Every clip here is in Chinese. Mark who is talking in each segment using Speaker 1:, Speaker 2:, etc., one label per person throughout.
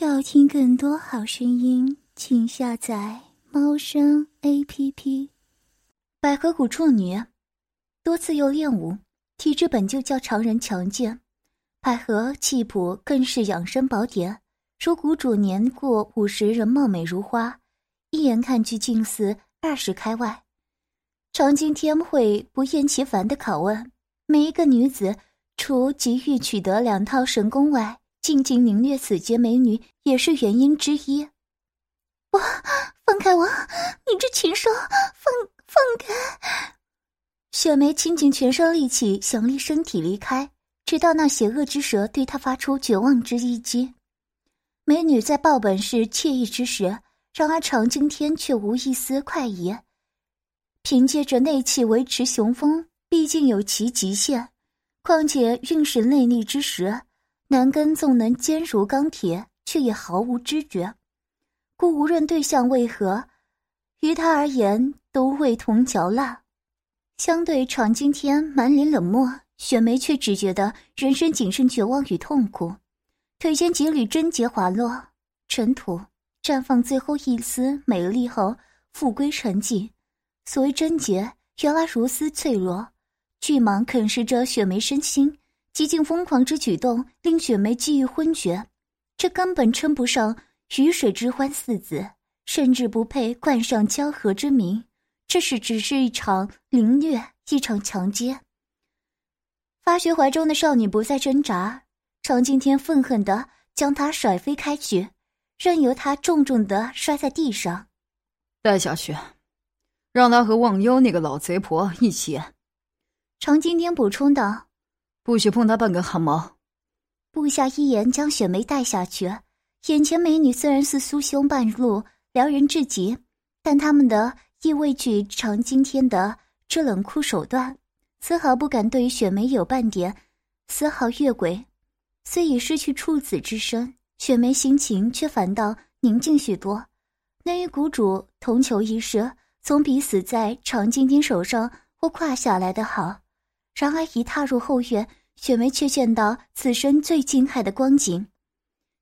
Speaker 1: 要听更多好声音，请下载猫声 A P P。百合谷处女，多次又练武，体质本就较常人强健。百合气谱更是养生宝典，如谷主年过五十仍貌美如花，一眼看去近似二十开外。常经天会不厌其烦的拷问每一个女子，除急于取得两套神功外。静静凌虐此间美女也是原因之一。我放开我！你这禽兽，放放开！雪梅倾尽全身力气想离身体离开，直到那邪恶之蛇对她发出绝望之一击。美女在报本是惬意之时，然而长今天却无一丝快意。凭借着内气维持雄风，毕竟有其极限。况且运势内力之时。男根纵能坚如钢铁，却也毫无知觉，故无论对象为何，于他而言都味同嚼蜡。相对闯今天满脸冷漠，雪梅却只觉得人生仅剩绝望与痛苦。腿间几缕贞洁滑落，尘土绽放最后一丝美丽后复归沉寂。所谓贞洁，原来如此脆弱。巨蟒啃食着雪梅身心。极尽疯狂之举动，令雪梅记忆昏厥。这根本称不上“鱼水之欢”四字，甚至不配冠上“江河”之名。这是只是一场凌虐，一场强奸。发觉怀中的少女不再挣扎，常敬天愤恨地将她甩飞开去，任由她重重地摔在地上。
Speaker 2: 带下去，让她和忘忧那个老贼婆一起。
Speaker 1: 常敬天补充道。
Speaker 2: 不许碰他半根汗毛！
Speaker 1: 部下一言将雪梅带下去。眼前美女虽然是酥胸半露，撩人至极，但他们的亦畏惧常今天的这冷酷手段，丝毫不敢对雪梅有半点丝毫越轨。虽已失去处子之身，雪梅心情却反倒宁静许多。能与谷主同求一世，总比死在常今天手上或胯下来的好。然而一踏入后院，雪梅却见到此生最惊骇的光景：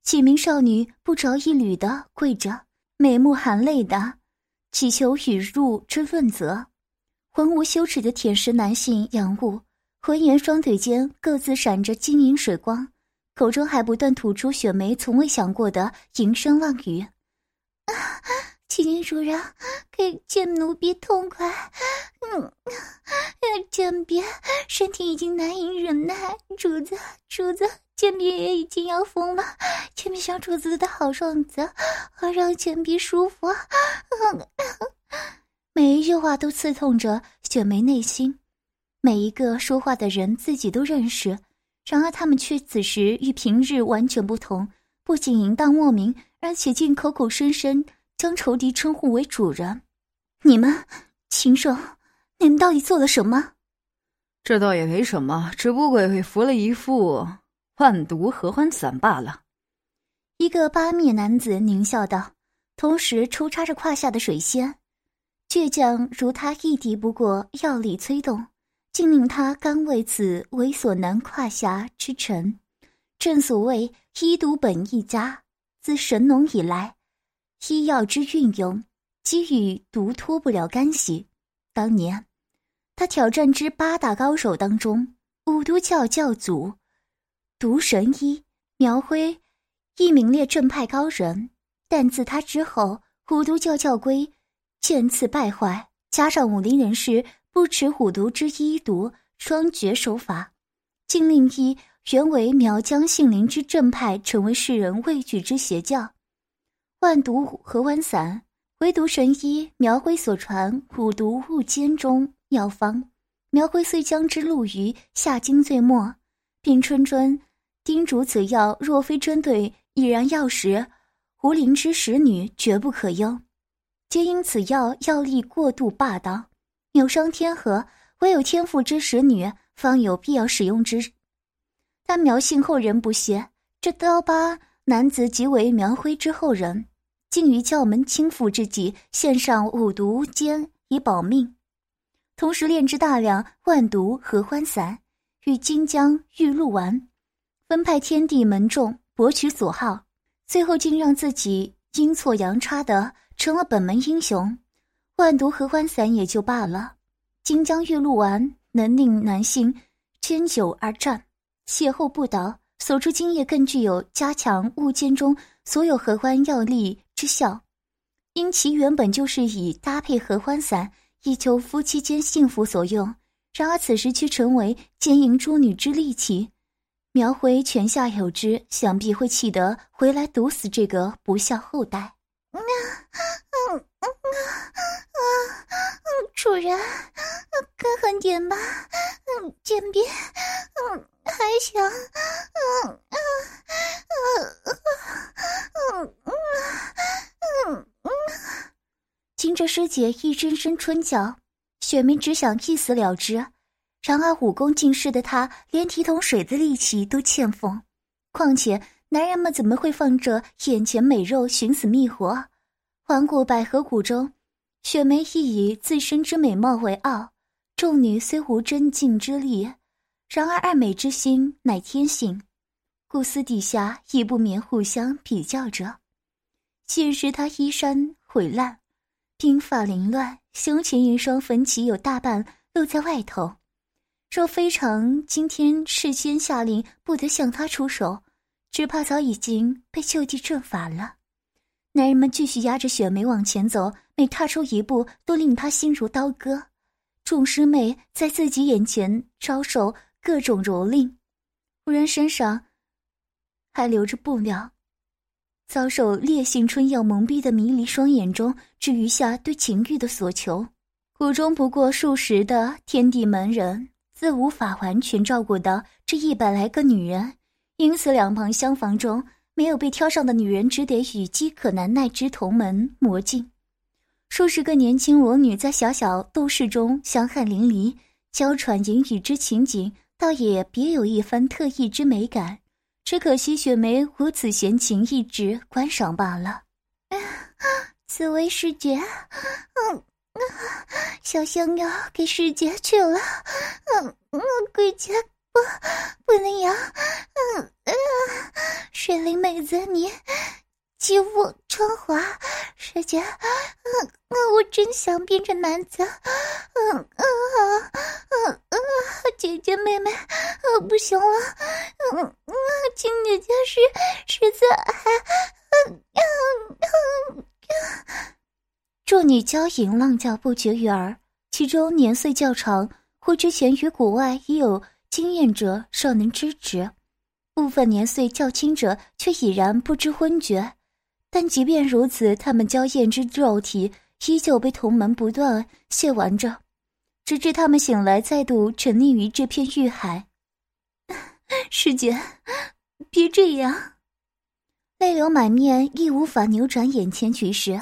Speaker 1: 几名少女不着一缕的跪着，眉目含泪的祈求雨露之润泽；浑无羞耻的舔舐男性仰舞，浑圆双腿间各自闪着晶莹水光，口中还不断吐出雪梅从未想过的淫声浪语。请主人给贱奴婢痛快，嗯，贱婢身体已经难以忍耐，主子，主子，贱婢也已经要疯了，贱婢想主子的好状子，好让贱婢舒服。每一句话都刺痛着雪梅内心，每一个说话的人自己都认识，然而他们却此时与平日完全不同，不仅淫荡莫名，而且竟口口声声。将仇敌称呼为主人，你们禽兽，你们到底做了什么？
Speaker 2: 这倒也没什么，只不过为服了一副万毒合欢散罢了。
Speaker 1: 一个八面男子狞笑道，同时抽插着胯下的水仙，倔强如他亦敌不过药力催动，竟令他甘为此猥琐男胯下之臣。正所谓医毒本一家，自神农以来。医药之运用，基与毒脱不了干系。当年，他挑战之八大高手当中，五毒教教主毒神医苗辉，亦名列正派高人。但自他之后，虎毒教教规渐次败坏，加上武林人士不持虎毒之医毒双绝手法，竟令一原为苗疆杏林之正派，成为世人畏惧之邪教。万毒合欢散，唯独神医苗辉所传五毒物煎中药方。苗辉虽将之录于下经最末，并谆谆叮嘱此药若非针对已然药时，无灵之使女绝不可用。皆因此药药力过度霸道，扭伤天和，唯有天赋之使女方有必要使用之。但苗姓后人不屑，这刀疤。男子即为苗辉之后人，竟于教门倾覆之际献上五毒煎以保命，同时炼制大量万毒合欢散与金姜玉露丸，分派天地门众博取所好。最后竟让自己阴错阳差的成了本门英雄。万毒合欢散也就罢了，金江玉露丸能令男性坚久而战，邂逅不倒，所出精液更具有加强物间中所有合欢药力之效。因其原本就是以搭配合欢散，以求夫妻间幸福所用，然而此时却成为奸淫诸女之利器。苗辉泉下有知，想必会气得回来毒死这个不孝后代。嗯嗯嗯嗯，主人，更狠点吧，嗯，贱婢，嗯，还想，嗯嗯嗯嗯嗯嗯嗯，听着师姐一声声春叫，雪明只想一死了之。然而武功尽失的他，连提桶水的力气都欠奉。况且男人们怎么会放着眼前美肉寻死觅活？环顾百合谷中，雪梅亦以自身之美貌为傲。众女虽无真劲之力，然而爱美之心乃天性，故私底下亦不免互相比较着。现时她衣衫毁烂，鬓发凌乱，胸前一双粉起有大半露在外头。若非常今天事先下令不得向他出手，只怕早已经被就地正法了。男人们继续压着雪梅往前走，每踏出一步都令他心如刀割。众师妹在自己眼前遭受各种蹂躏，无人身上还留着布料，遭受烈性春药蒙蔽的迷离双眼中，只余下对情欲的所求。谷中不过数十的天地门人。自无法完全照顾到这一百来个女人，因此两旁厢房中没有被挑上的女人，只得与饥渴难耐之同门魔镜。数十个年轻裸女在小小斗室中相汗淋漓、娇喘淫语之情景，倒也别有一番特异之美感。只可惜雪梅无此闲情逸致观赏罢了。此为师姐，嗯。小香要给师姐去了，嗯嗯，归家不不能养，嗯嗯，水灵妹子你肌肤春滑，师姐，嗯嗯，我真想变成男子，嗯嗯嗯嗯，姐姐妹妹，嗯不行了，嗯嗯，亲姐姐是实在还，嗯嗯嗯。众女娇吟浪叫不绝于耳，其中年岁较长或之前于谷外已有经验者尚能支持，部分年岁较轻者却已然不知昏厥。但即便如此，他们娇艳之肉体依旧被同门不断亵玩着，直至他们醒来，再度沉溺于这片欲海。师姐，别这样，泪流满面，亦无法扭转眼前局势。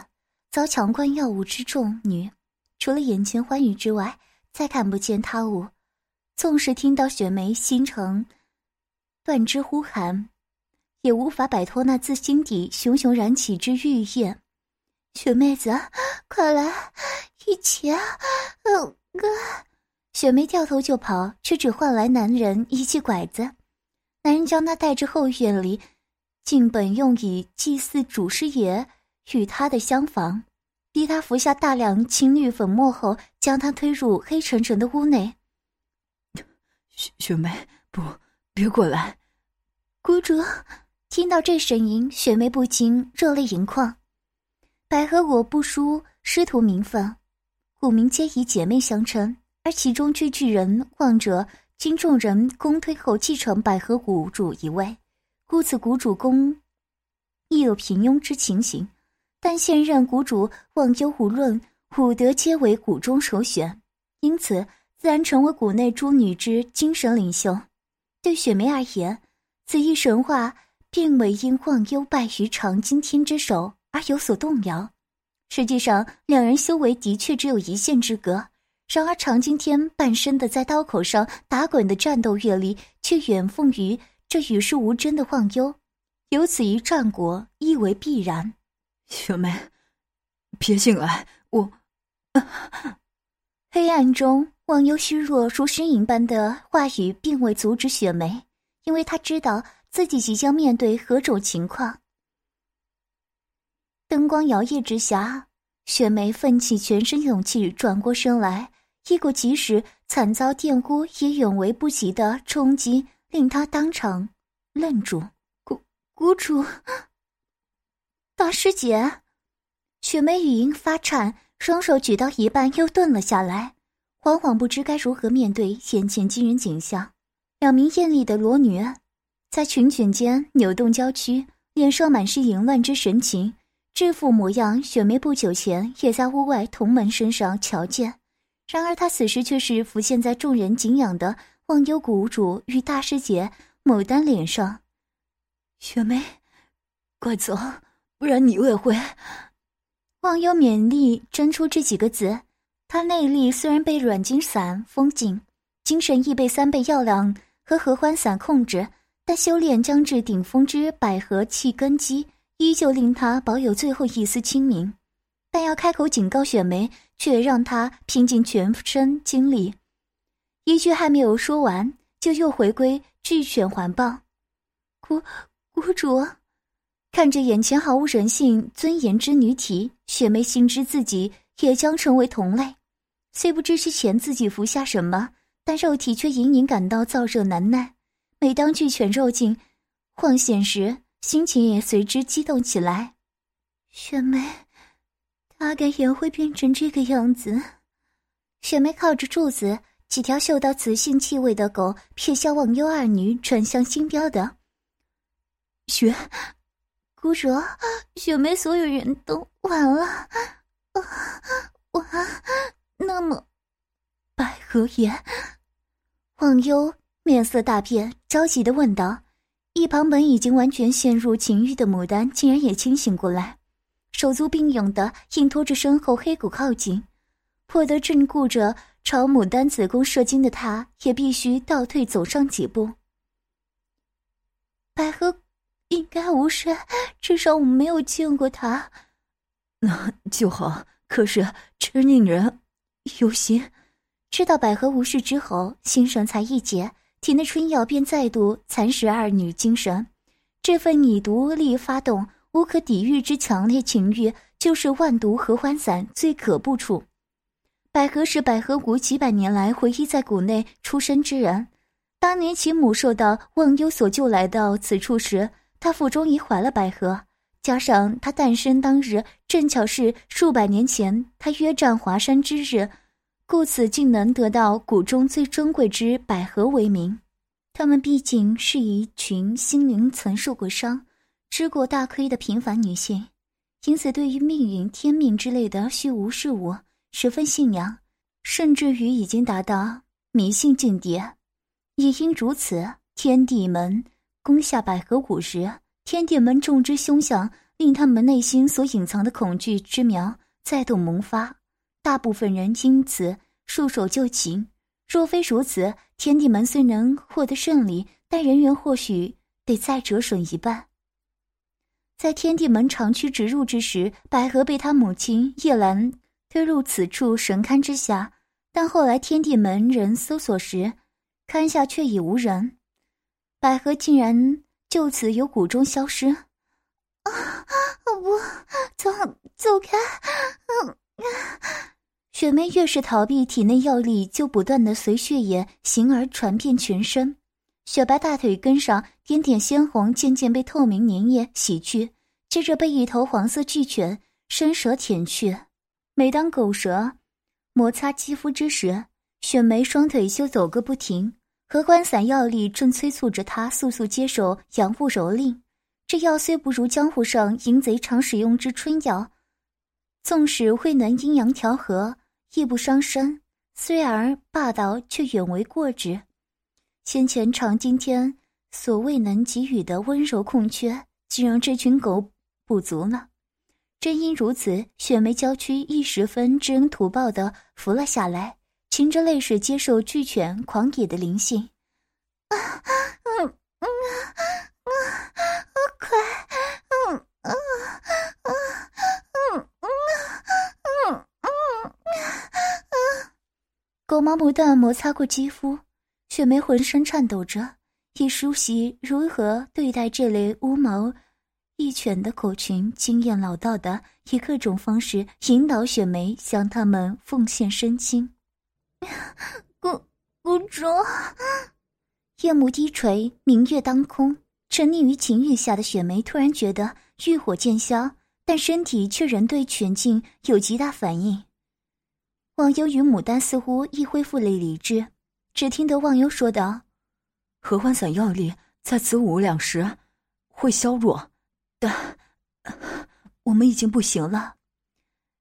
Speaker 1: 遭强灌药物之众女，除了眼前欢愉之外，再看不见他物。纵使听到雪梅心诚断肢呼喊，也无法摆脱那自心底熊熊燃起之欲焰。雪妹子，快来，一起啊！嗯哥，雪梅掉头就跑，却只换来男人一记拐子。男人将她带至后院里，竟本用以祭祀主师爷。与他的厢房，逼他服下大量青绿粉末后，将他推入黑沉沉的屋内。
Speaker 2: 雪雪梅，不，别过来！
Speaker 1: 谷主听到这声音，雪梅不禁热泪盈眶。百合果不输师徒名分，古名皆以姐妹相称，而其中最巨人望者，经众人公推后继承百合谷主一位，故此谷主公亦有平庸之情形。但现任谷主忘忧无论，武德皆为谷中首选，因此自然成为谷内诸女之精神领袖。对雪梅而言，此一神话并未因忘忧败于长今天之手而有所动摇。实际上，两人修为的确只有一线之隔。然而，常今天半身的在刀口上打滚的战斗阅历，却远奉于这与世无争的忘忧。由此一战果，亦为必然。
Speaker 2: 雪梅，别进来！我
Speaker 1: 黑暗中，忘忧虚弱如呻吟般的话语，并未阻止雪梅，因为她知道自己即将面对何种情况。灯光摇曳之下，雪梅奋起全身勇气，转过身来，一股即使惨遭玷污也永为不及的冲击，令她当场愣住。谷谷主，大师姐，雪梅语音发颤，双手举到一半又顿了下来，惶惶不知该如何面对眼前惊人景象。两名艳丽的裸女在群群间扭动娇躯，脸上满是淫乱之神情。这副模样，雪梅不久前也在屋外同门身上瞧见。然而，她此时却是浮现在众人敬仰的忘忧谷主与大师姐牡丹脸上。
Speaker 3: 雪梅，快走，不然你也会。
Speaker 1: 忘忧勉力争出这几个字。他内力虽然被软金伞封禁，精神亦被三倍药量和合欢散控制，但修炼将至顶峰之百合气根基。依旧令他保有最后一丝清明，但要开口警告雪梅，却让他拼尽全身精力。一句还没有说完，就又回归巨犬环抱。谷谷主，看着眼前毫无人性尊严之女体，雪梅心知自己也将成为同类。虽不知之前自己服下什么，但肉体却隐隐感到燥热难耐。每当巨犬肉尽晃现时，心情也随之激动起来。雪梅，大概也会变成这个样子。雪梅靠着柱子，几条嗅到雌性气味的狗撇向忘忧二女，转向星标的
Speaker 3: 雪。
Speaker 1: 姑主，雪梅，所有人都完了。啊，完。那么，
Speaker 3: 百合也。
Speaker 1: 忘忧面色大变，着急的问道。一旁本已经完全陷入情欲的牡丹，竟然也清醒过来，手足并用的硬拖着身后黑骨靠近，迫得正顾着朝牡丹子宫射精的他，也必须倒退走上几步。百合应该无事，至少我们没有见过他。
Speaker 3: 那就好。可是真令人忧心。
Speaker 1: 知道百合无事之后，心神才一解。体内春药便再度蚕食二女精神，这份以毒力发动、无可抵御之强烈情欲，就是万毒合欢散最可怖处。百合是百合谷几百年来唯一在谷内出生之人。当年其母受到忘忧所救来到此处时，他腹中已怀了百合，加上他诞生当日正巧是数百年前他约战华山之日。故此，竟能得到谷中最珍贵之百合为名。她们毕竟是一群心灵曾受过伤、吃过大亏的平凡女性，因此对于命运、天命之类的虚无事物十分信仰，甚至于已经达到迷信境界。也因如此，天地门攻下百合谷时，天地门众之凶相，令他们内心所隐藏的恐惧之苗再度萌发。大部分人因此束手就擒。若非如此，天地门虽能获得胜利，但人员或许得再折损一半。在天地门长驱直入之时，百合被他母亲叶兰推入此处神龛之下，但后来天地门人搜索时，龛下却已无人，百合竟然就此由谷中消失。啊！不，走，走开！嗯。雪梅越是逃避，体内药力就不断的随血液行而传遍全身。雪白大腿根上点点鲜红，渐渐被透明粘液洗去，接着被一头黄色巨犬伸舌舔去。每当狗舌摩擦肌肤之时，雪梅双腿就抖个不停。合欢散药力正催促着她速速接受阳物蹂躏。这药虽不如江湖上淫贼常使用之春药，纵使未能阴阳调和。亦不伤身，虽而霸道，却远为过之。先前常今天所未能给予的温柔空缺，竟让这群狗补足了。正因如此，雪梅娇躯一十分知恩图报的伏了下来，噙着泪水接受巨犬狂野的灵性。啊，嗯嗯啊啊，快，嗯嗯嗯嗯嗯嗯。狗不断摩擦过肌肤，雪梅浑身颤抖着，以熟悉如何对待这类乌毛一犬的狗群经验老道的，以各种方式引导雪梅向他们奉献身心。
Speaker 4: 公公主，
Speaker 1: 夜幕低垂，明月当空，沉溺于情欲下的雪梅突然觉得欲火渐消，但身体却仍对全境有极大反应。忘忧与牡丹似乎亦恢复了理智，只听得忘忧说道：“
Speaker 3: 合欢散药力在此五两时会消弱。”但我们已经不行了。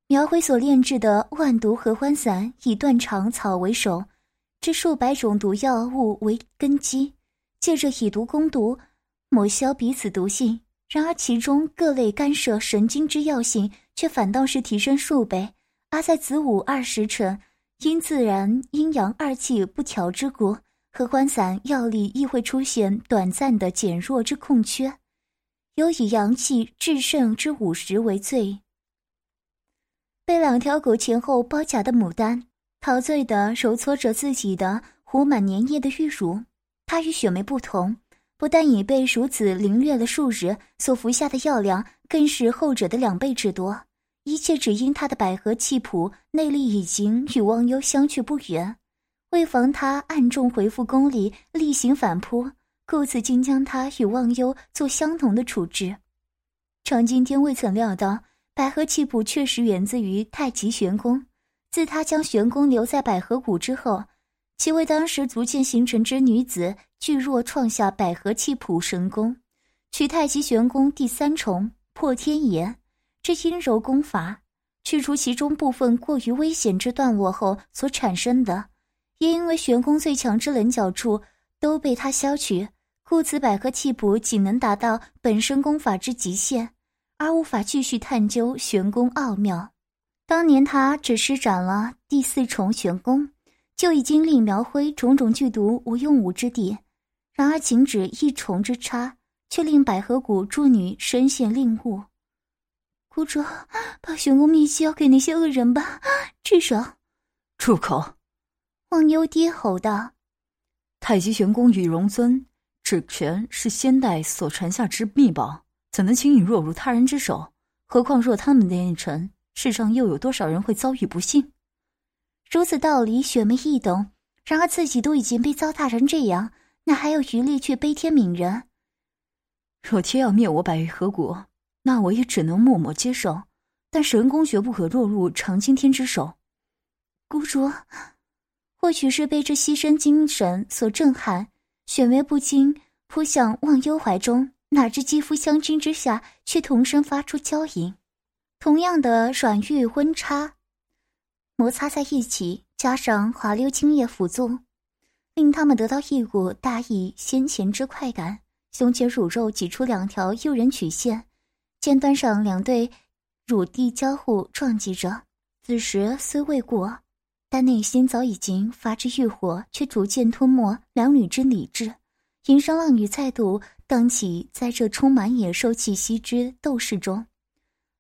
Speaker 1: 苗辉所炼制的万毒合欢散，以断肠草为首，这数百种毒药物为根基，借着以毒攻毒，抹消彼此毒性。然而其中各类干涉神经之药性，却反倒是提升数倍。而在子午二时辰，因自然阴阳二气不调之故，合欢散药力亦会出现短暂的减弱之空缺。尤以阳气至盛之五十为最。被两条狗前后包夹的牡丹，陶醉地揉搓着自己的糊满粘液的玉乳。她与雪梅不同，不但已被如此凌虐了数日，所服下的药量更是后者的两倍之多。一切只因他的百合气谱内力已经与忘忧相去不远，为防他暗中回复宫里，例行反扑。故此，竟将他与忘忧做相同的处置。常今天未曾料到，百合气谱确实源自于太极玄功。自他将玄功留在百合谷之后，其为当时逐渐形成之女子，巨若创下百合气谱神功，取太极玄功第三重破天炎这阴柔功法，去除其中部分过于危险之段落后所产生的，也因为玄功最强之棱角处。都被他消去，故此百合气补仅能达到本身功法之极限，而无法继续探究玄功奥妙。当年他只施展了第四重玄功，就已经令苗辉种种剧毒无用武之地；然而仅止一重之差，却令百合谷诸女深陷令悟。谷主，把玄功秘籍交给那些恶人吧，至少……
Speaker 3: 住口！
Speaker 1: 忘忧爹吼道。
Speaker 3: 太极玄功与荣尊指拳是先代所传下之秘宝，怎能轻易落入他人之手？何况若他们炼成，世上又有多少人会遭遇不幸？
Speaker 1: 如此道理，雪梅易懂。然而自己都已经被糟蹋成这样，哪还有余力去悲天悯人？
Speaker 3: 若天要灭我百合谷，那我也只能默默接受。但神功绝不可落入长青天之手。
Speaker 1: 孤主。或许是被这牺牲精神所震撼，雪梅不禁扑向忘忧怀中，哪知肌肤相亲之下，却同声发出娇吟。同样的软玉温差摩擦在一起，加上滑溜精液辅助，令他们得到一股大意先前之快感。胸前乳肉挤出两条诱人曲线，尖端上两对乳蒂交互撞击着。此时虽未过。但内心早已经发之欲火，却逐渐吞没两女之理智。银声浪语再度荡起，在这充满野兽气息之斗士中，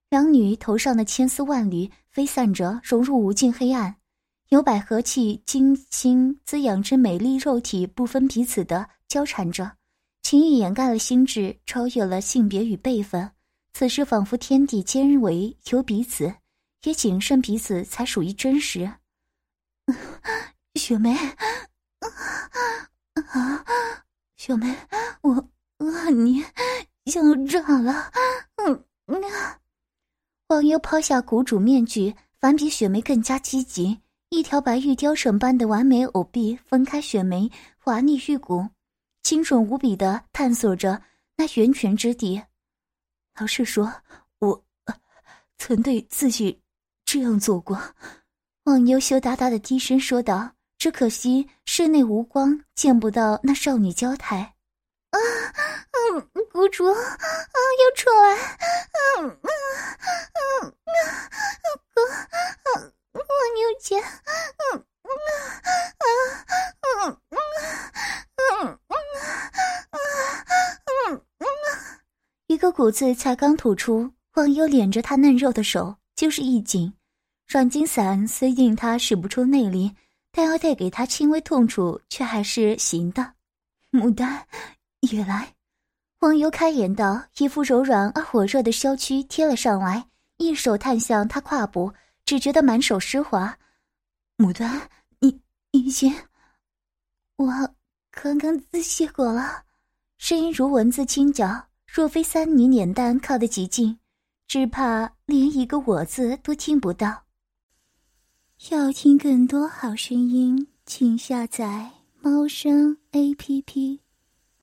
Speaker 1: 两女头上的千丝万缕飞散着，融入无尽黑暗。有百合气精心滋养之美丽肉体，不分彼此的交缠着。情欲掩盖了心智，超越了性别与辈分。此时仿佛天地间唯有彼此，也仅剩彼此才属于真实。雪梅，啊，雪梅，我恨你想炸了。嗯，忘忧抛下谷主面具，反比雪梅更加积极。一条白玉雕绳般的完美藕臂分开雪梅华丽玉骨，精准无比的探索着那源泉之地。老实说，我曾对自己这样做过。忘忧羞答答的低声说道：“只可惜室内无光，见不到那少女娇态。”啊，嗯，谷主，啊，要出来，嗯嗯嗯嗯，哥，嗯，忘忧姐，嗯嗯啊嗯嗯嗯嗯嗯嗯，一个骨字才刚吐出，忘忧敛着他嫩肉的手就是一紧。软筋散虽令他使不出内力，但要带给他轻微痛楚却还是行的。牡丹，也来。忘忧开言道，一副柔软而火热的娇躯贴了上来，一手探向他胯部，只觉得满手湿滑。
Speaker 4: 牡丹，你你先，我刚刚自泄过了。
Speaker 1: 声音如蚊子轻叫，若非三女脸蛋靠得极近，只怕连一个“我”字都听不到。要听更多好声音，请下载猫声 A P P。